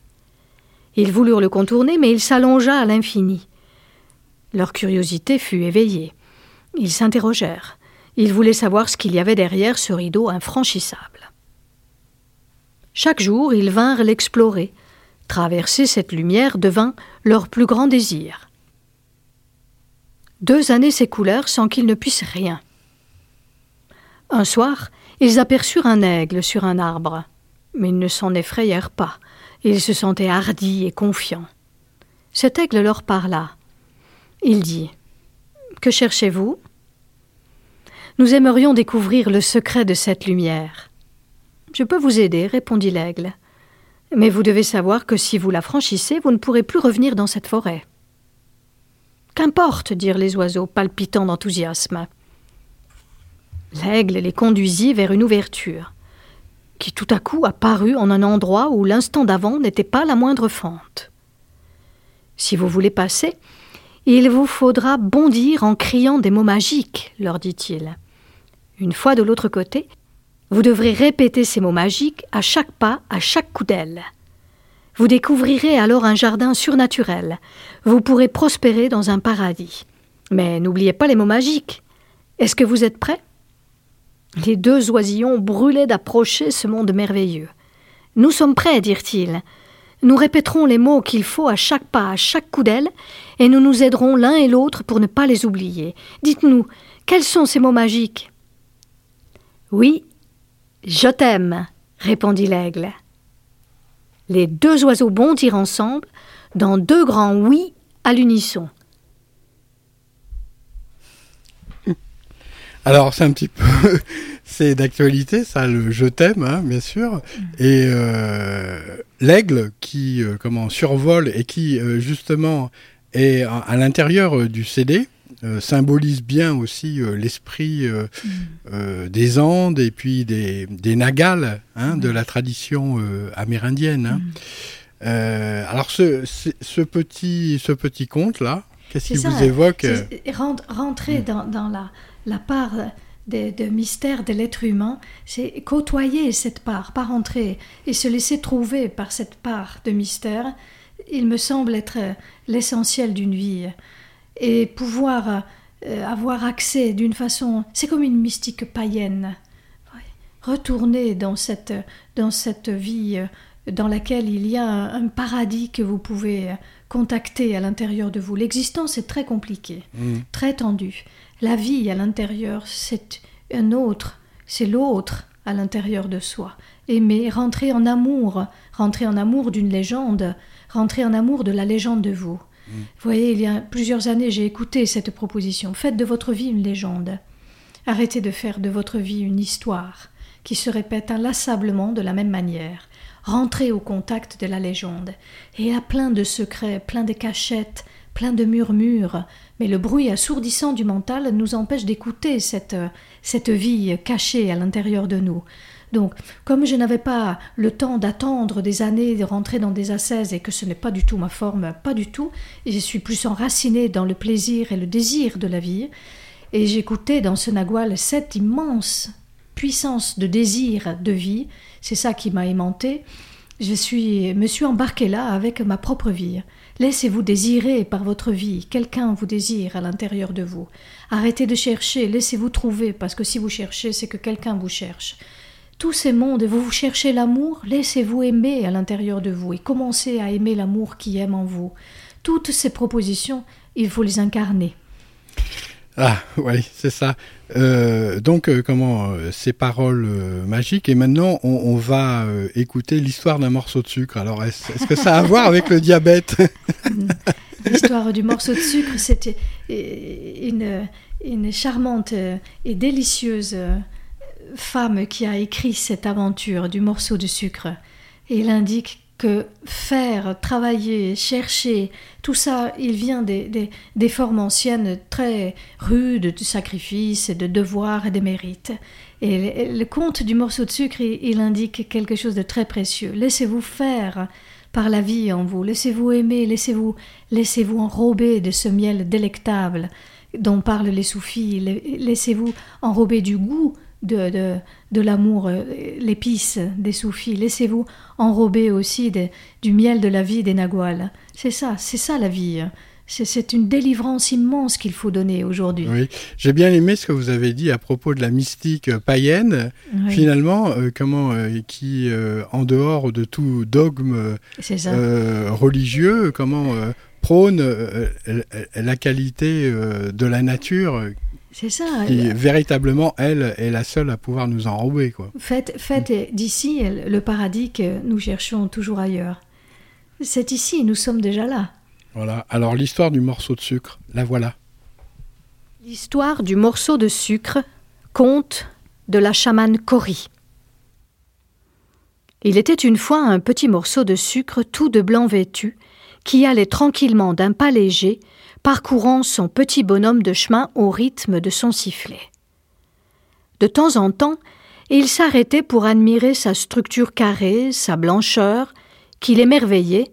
Ils voulurent le contourner, mais il s'allongea à l'infini. Leur curiosité fut éveillée. Ils s'interrogèrent. Ils voulaient savoir ce qu'il y avait derrière ce rideau infranchissable. Chaque jour, ils vinrent l'explorer. Traverser cette lumière devint leur plus grand désir. Deux années s'écoulèrent sans qu'ils ne puissent rien. Un soir, ils aperçurent un aigle sur un arbre, mais ils ne s'en effrayèrent pas. Ils se sentaient hardis et confiants. Cet aigle leur parla. Il dit Que cherchez-vous Nous aimerions découvrir le secret de cette lumière. Je peux vous aider, répondit l'aigle. Mais vous devez savoir que si vous la franchissez, vous ne pourrez plus revenir dans cette forêt. Qu'importe, dirent les oiseaux, palpitant d'enthousiasme. L'aigle les conduisit vers une ouverture, qui tout à coup apparut en un endroit où l'instant d'avant n'était pas la moindre fente. Si vous voulez passer, il vous faudra bondir en criant des mots magiques, leur dit-il. Une fois de l'autre côté, vous devrez répéter ces mots magiques à chaque pas, à chaque coup d'aile. Vous découvrirez alors un jardin surnaturel. Vous pourrez prospérer dans un paradis. Mais n'oubliez pas les mots magiques. Est-ce que vous êtes prêts? Les deux oisillons brûlaient d'approcher ce monde merveilleux. Nous sommes prêts, dirent-ils. Nous répéterons les mots qu'il faut à chaque pas, à chaque coup d'aile, et nous nous aiderons l'un et l'autre pour ne pas les oublier. Dites-nous, quels sont ces mots magiques? Oui, je t'aime, répondit l'aigle. Les deux oiseaux bondirent ensemble dans deux grands oui à l'unisson. <laughs> Alors c'est un petit peu, <laughs> c'est d'actualité, ça, le je t'aime, hein, bien sûr, et euh, l'aigle qui euh, comment survole et qui euh, justement est à l'intérieur du CD, euh, symbolise bien aussi euh, l'esprit euh, des Andes et puis des, des Nagals hein, de la tradition amérindienne. Hein. alors ce, ce, petit, ce petit conte là, qu'est-ce qui vous évoque Rentrer dans, dans la, la, part de, de, mystère de l'être humain, c'est côtoyer cette part, pas rentrer et se laisser trouver par cette part de mystère. Il me semble être l'essentiel d'une vie et pouvoir euh, avoir accès d'une façon, c'est comme une mystique païenne, retourner dans cette, dans cette vie euh, dans laquelle il y a un, paradis que vous pouvez contacter à l'intérieur de vous. L'existence est très compliquée, mm. très tendue. La vie à l'intérieur, c'est un autre, c'est l'autre à l'intérieur de soi. Aimer, rentrer en amour, rentrer en amour d'une légende, rentrer en amour de la légende de vous. Voyez, il y a plusieurs années, j'ai écouté cette proposition. Faites de votre vie une légende. Arrêtez de faire de votre vie une histoire qui se répète inlassablement de la même manière. Rentrez au contact de la légende. Et a plein de secrets, plein de cachettes, plein de murmures, mais le bruit assourdissant du mental nous empêche d'écouter cette, cette vie cachée à l'intérieur de nous. Donc, comme je n'avais pas le temps d'attendre des années de rentrer dans des ascèses et que ce n'est pas du tout ma forme, pas du tout, je suis plus enracinée dans le plaisir et le désir de la vie, et j'écoutais dans ce nagual cette immense puissance de désir de vie, c'est ça qui m'a aimanté. Je suis, me suis embarquée là avec ma propre vie. Laissez-vous désirer par votre vie. Quelqu'un vous désire à l'intérieur de vous. Arrêtez de chercher, laissez-vous trouver, parce que si vous cherchez, c'est que quelqu'un vous cherche. Tous ces mondes, vous vous cherchez l'amour, laissez-vous aimer à l'intérieur de vous et commencez à aimer l'amour qui aime en vous. Toutes ces propositions, il faut les incarner. Ah oui, c'est ça. Euh, donc euh, comment euh, ces paroles magiques et maintenant on, va écouter l'histoire d'un morceau de sucre. Alors est-ce que ça a à voir avec le diabète? <laughs> L'histoire du morceau de sucre, c'était une, une charmante et délicieuse femme qui a écrit cette aventure du morceau de sucre. Et il indique que faire, travailler, chercher, tout ça, il vient des, des, formes anciennes très rudes de sacrifice, de devoir et de mérite. Et le, conte du morceau de sucre, il, indique quelque chose de très précieux. Laissez-vous faire par la vie en vous, laissez-vous aimer, laissez-vous laissez-vous enrober de ce miel délectable dont parlent les soufis, laissez-vous enrober du goût de, de, l'amour, euh, l'épice des soufis. Laissez-vous enrober aussi du miel de la vie des naguals. C'est ça, c'est ça la vie. C'est une délivrance immense qu'il faut donner aujourd'hui. Oui, j'ai bien aimé ce que vous avez dit à propos de la mystique païenne, finalement, euh, comment, euh, qui, en dehors de tout dogme religieux, comment prône la qualité de la nature c'est ça. Qui, véritablement, elle est la seule à pouvoir nous enrober. Quoi. Faites, faites d'ici le paradis que nous cherchons toujours ailleurs. C'est ici, nous sommes déjà là. Voilà. Alors l'histoire du morceau de sucre, la voilà. L'histoire du morceau de sucre, conte de la chamane Cori. Il était une fois un petit morceau de sucre tout de blanc vêtu, qui allait tranquillement d'un pas léger parcourant son petit bonhomme de chemin au rythme de son sifflet. De temps en temps, il s'arrêtait pour admirer sa structure carrée, sa blancheur, qui l'émerveillait,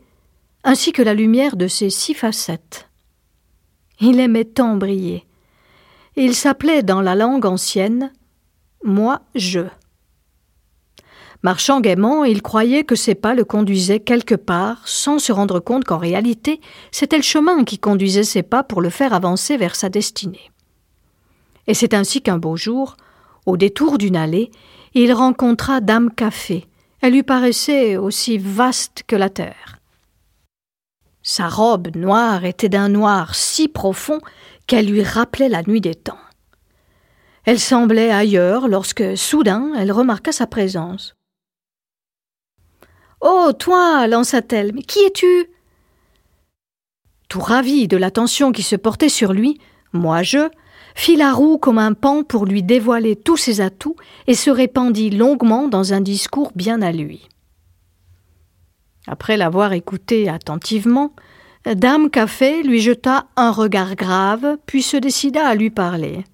ainsi que la lumière de ses six facettes. Il aimait tant briller. Il s'appelait dans la langue ancienne Moi je. Marchant gaiement, il croyait que ses pas le conduisaient quelque part, sans se rendre compte qu'en réalité, c'était le chemin qui conduisait ses pas pour le faire avancer vers sa destinée. Et c'est ainsi qu'un beau jour, au détour d'une allée, il rencontra Dame Café. Elle lui paraissait aussi vaste que la terre. Sa robe noire était d'un noir si profond qu'elle lui rappelait la nuit des temps. Elle semblait ailleurs lorsque, soudain, elle remarqua sa présence. Oh, toi lança-t-elle, mais qui es-tu? Tout ravi de l'attention qui se portait sur lui, moi je, fit la roue comme un pan pour lui dévoiler tous ses atouts et se répandit longuement dans un discours bien à lui. Après l'avoir écouté attentivement, Dame Café lui jeta un regard grave, puis se décida à lui parler.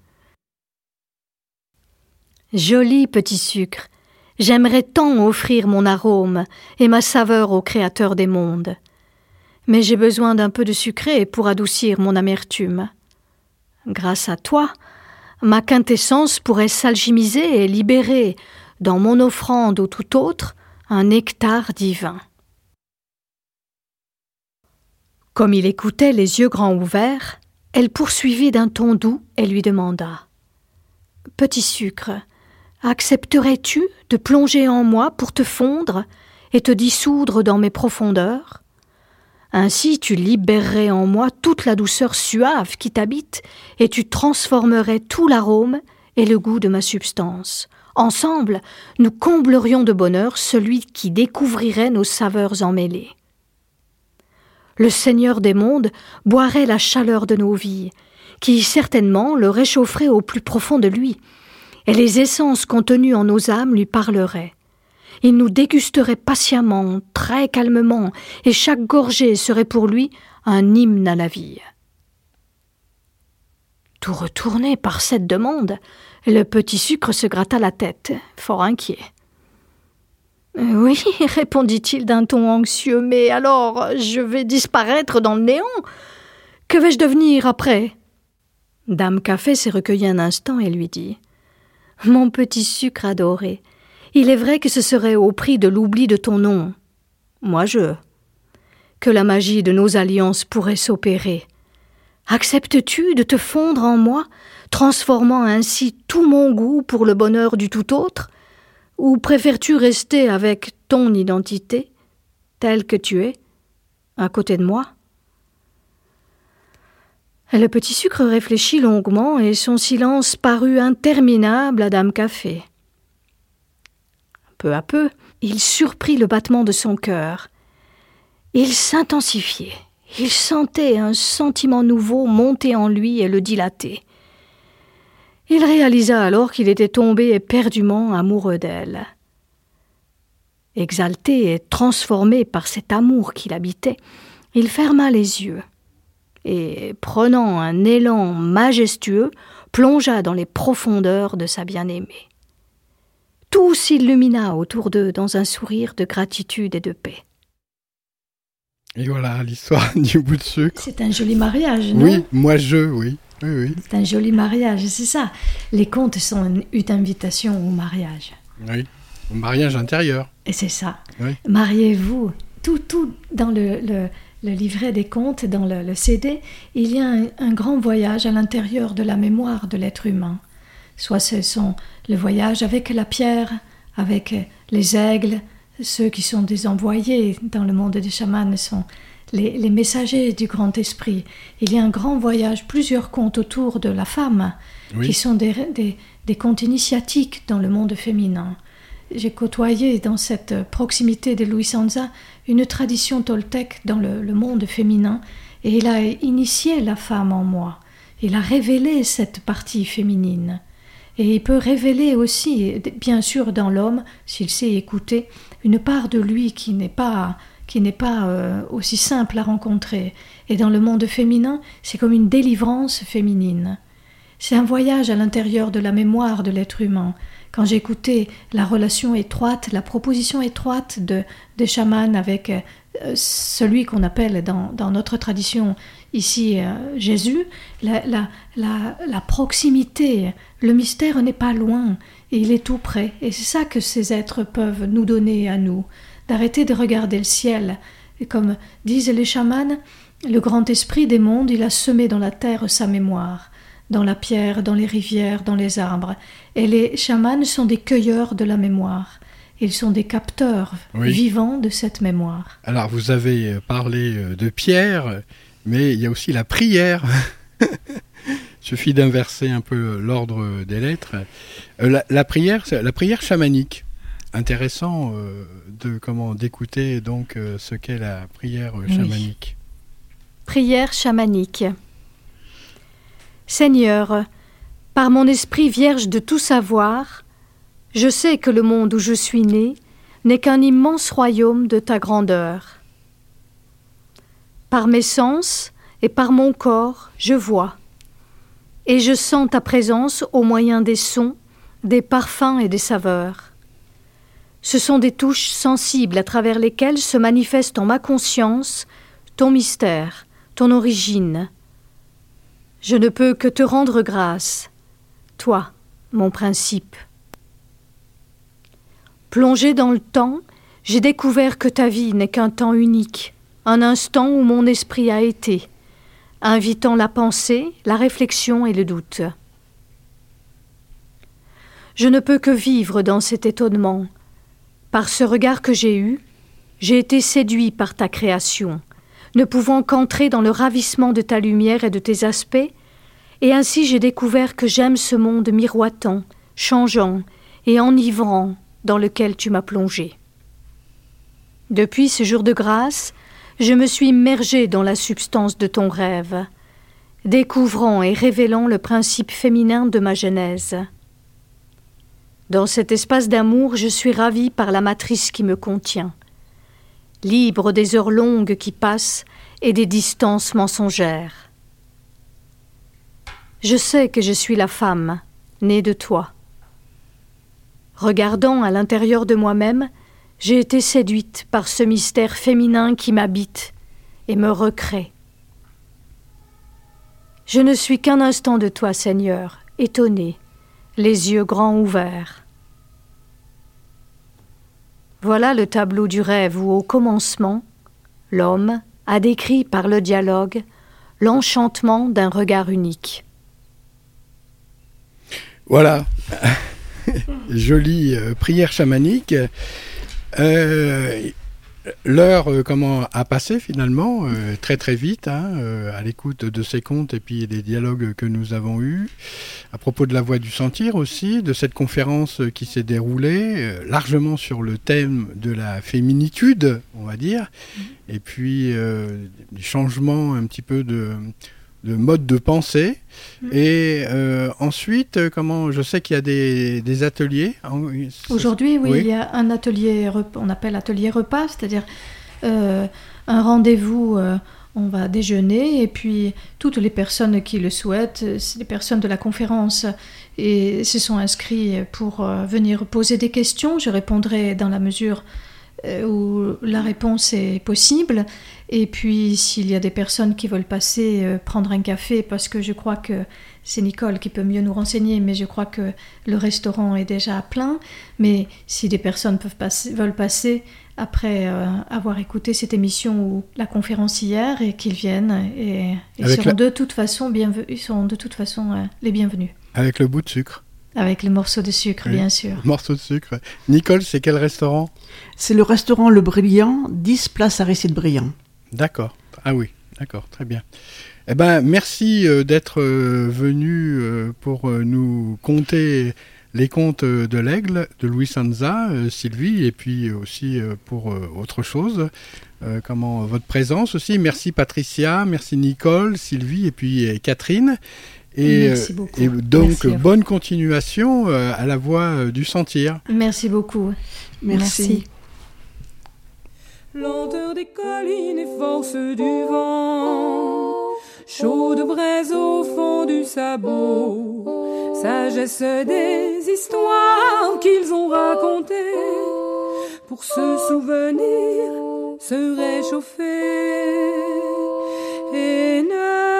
Joli petit sucre, J'aimerais tant offrir mon arôme et ma saveur au Créateur des mondes. Mais j'ai besoin d'un peu de sucré pour adoucir mon amertume. Grâce à toi, ma quintessence pourrait s'alchimiser et libérer, dans mon offrande ou tout autre, un nectar divin. Comme il écoutait les yeux grands ouverts, elle poursuivit d'un ton doux et lui demanda Petit sucre, Accepterais-tu de plonger en moi pour te fondre et te dissoudre dans mes profondeurs? Ainsi tu libérerais en moi toute la douceur suave qui t'habite, et tu transformerais tout l'arôme et le goût de ma substance. Ensemble, nous comblerions de bonheur celui qui découvrirait nos saveurs emmêlées. Le Seigneur des mondes boirait la chaleur de nos vies, qui certainement le réchaufferait au plus profond de lui, et les essences contenues en nos âmes lui parleraient. Il nous dégusterait patiemment, très calmement, et chaque gorgée serait pour lui un hymne à la vie. Tout retourné par cette demande, le petit sucre se gratta la tête, fort inquiet. Oui, <laughs> répondit-il d'un ton anxieux, mais alors je vais disparaître dans le néant. Que vais-je devenir après? Dame Café s'est recueillie un instant et lui dit Mon petit sucre adoré, il est vrai que ce serait au prix de l'oubli de ton nom. Moi je. Que la magie de nos alliances pourrait s'opérer. Acceptes-tu de te fondre en moi, transformant ainsi tout mon goût pour le bonheur du tout autre? Ou préfères-tu rester avec ton identité, telle que tu es, à côté de moi? Le petit sucre réfléchit longuement et son silence parut interminable à Dame Café. Peu à peu, il surprit le battement de son cœur. Il s'intensifiait. Il sentait un sentiment nouveau monter en lui et le dilater. Il réalisa alors qu'il était tombé éperdument amoureux d'elle. Exalté et transformé par cet amour qui l'habitait, il ferma les yeux et, prenant un élan majestueux, plongea dans les profondeurs de sa bien-aimée. Tout s'illumina autour d'eux dans un sourire de gratitude et de paix. Et voilà l'histoire <laughs> du bout de sucre. C'est un joli mariage, non? Oui, moi je, oui. oui, oui. C'est un joli mariage, c'est ça. Les contes sont une, invitation au mariage. Oui, au mariage intérieur. Et c'est ça. Oui. Mariez-vous. Tout, tout dans le, le, le livret des contes, dans le, le CD, il y a un, un grand voyage à l'intérieur de la mémoire de l'être humain. Soit ce sont le voyage avec la pierre, avec les aigles, ceux qui sont des envoyés dans le monde des chamans sont les, les, messagers du grand esprit. Il y a un grand voyage, plusieurs contes autour de la femme, Oui. qui sont des, des, des contes initiatiques dans le monde féminin. J'ai côtoyé dans cette proximité de Louis Sanza une tradition toltèque dans le, monde féminin et il a initié la femme en moi. Il a révélé cette partie féminine. Et il peut révéler aussi, bien sûr, dans l'homme, s'il sait écouter, une part de lui qui n'est pas qui n'est pas euh, aussi simple à rencontrer. Et dans le monde féminin, c'est comme une délivrance féminine. C'est un voyage à l'intérieur de la mémoire de l'être humain. Quand j'écoutais la relation étroite, la proposition étroite de, des chamans avec euh, celui qu'on appelle dans, dans, notre tradition ici euh, Jésus, la, la, la, la, proximité, le mystère n'est pas loin, et il est tout près. Et c'est ça que ces êtres peuvent nous donner à nous, d'arrêter de regarder le ciel. Et comme disent les chamans, le grand esprit des mondes, il a semé dans la terre sa mémoire, dans la pierre, dans les rivières, dans les arbres. Et les chamans sont des cueilleurs de la mémoire. Ils sont des capteurs Oui. vivants de cette mémoire. Alors, vous avez parlé euh, de pierre, mais il y a aussi la prière. <laughs> suffit d'inverser un peu l'ordre des lettres. Euh, la, la, prière, la prière chamanique. Intéressant euh, de comment d'écouter donc euh, ce qu'est la prière Oui. chamanique. Prière chamanique. Seigneur, par mon esprit vierge de tout savoir, je sais que le monde où je suis né n'est qu'un immense royaume de ta grandeur. Par mes sens et par mon corps, je vois, et je sens ta présence au moyen des sons, des parfums et des saveurs. Ce sont des touches sensibles à travers lesquelles se manifeste en ma conscience ton mystère, ton origine. Je ne peux que te rendre grâce, toi, mon principe. Plongé dans le temps, j'ai découvert que ta vie n'est qu'un temps unique, un instant où mon esprit a été, invitant la pensée, la réflexion et le doute. Je ne peux que vivre dans cet étonnement. Par ce regard que j'ai eu, j'ai été séduit par ta création, ne pouvant qu'entrer dans le ravissement de ta lumière et de tes aspects, et ainsi j'ai découvert que j'aime ce monde miroitant, changeant et enivrant dans lequel tu m'as plongé. Depuis ce jour de grâce, je me suis immergée dans la substance de ton rêve, découvrant et révélant le principe féminin de ma genèse. Dans cet espace d'amour, je suis ravie par la matrice qui me contient. Libre des heures longues qui passent et des distances mensongères. Je sais que je suis la femme, née de toi. Regardant à l'intérieur de moi-même, j'ai été séduite par ce mystère féminin qui m'habite et me recrée. Je ne suis qu'un instant de toi, Seigneur, étonné, les yeux grands ouverts. Voilà le tableau du rêve où, au commencement, l'homme a décrit par le dialogue l'enchantement d'un regard unique. Voilà, <laughs> jolie euh, prière chamanique. Euh, L'heure euh, comment a passé finalement euh, très très vite hein, euh, à l'écoute de ces contes et puis des dialogues que nous avons eus à propos de la voix du sentir aussi de cette conférence qui s'est déroulée largement sur le thème de la féminitude on va dire et puis euh, des changements un petit peu de de mode de pensée et euh, ensuite euh, comment je sais qu'il y a des, des ateliers en- Aujourd'hui, oui, Oui. il y a un atelier, on appelle atelier repas, c'est-à-dire euh, un rendez-vous, euh, on va déjeuner, et puis toutes les personnes qui le souhaitent, euh, les personnes de la conférence, et se sont inscrits pour euh, venir poser des questions. Je répondrai dans la mesure euh, où la réponse est possible. Et puis, s'il y a des personnes qui veulent passer euh, prendre un café, parce que je crois que c'est Nicole qui peut mieux nous renseigner, mais je crois que le restaurant est déjà plein. Mais si des personnes peuvent passer, veulent passer après euh, avoir écouté cette émission ou la conférence hier, et qu'ils viennent, et ils seront la- de toute façon bienvenus, ils seront de toute façon euh, les bienvenus. avec le bout de sucre Avec les morceaux de sucre, Oui. bien sûr. morceau de sucre Nicole c'est quel restaurant? C'est le restaurant Le Brillant, 10 place Aristide Brillant. D'accord. Ah oui, d'accord, très bien. Eh ben, merci euh, d'être euh, venu euh, pour euh, nous conter les contes de l'aigle de Louis Sanza, euh, Sylvie, et puis aussi euh, pour euh, autre chose. Euh, comment votre présence aussi. Merci Patricia, merci Nicole, Sylvie et puis Catherine. Et, Merci beaucoup. et donc Merci bonne continuation euh, à la voix euh, du sentir. Merci beaucoup. Merci. Lenteur des collines et force du vent, chaude braise au fond du sabot, sagesse des histoires qu'ils ont racontées, pour se souvenir, se réchauffer. Et ne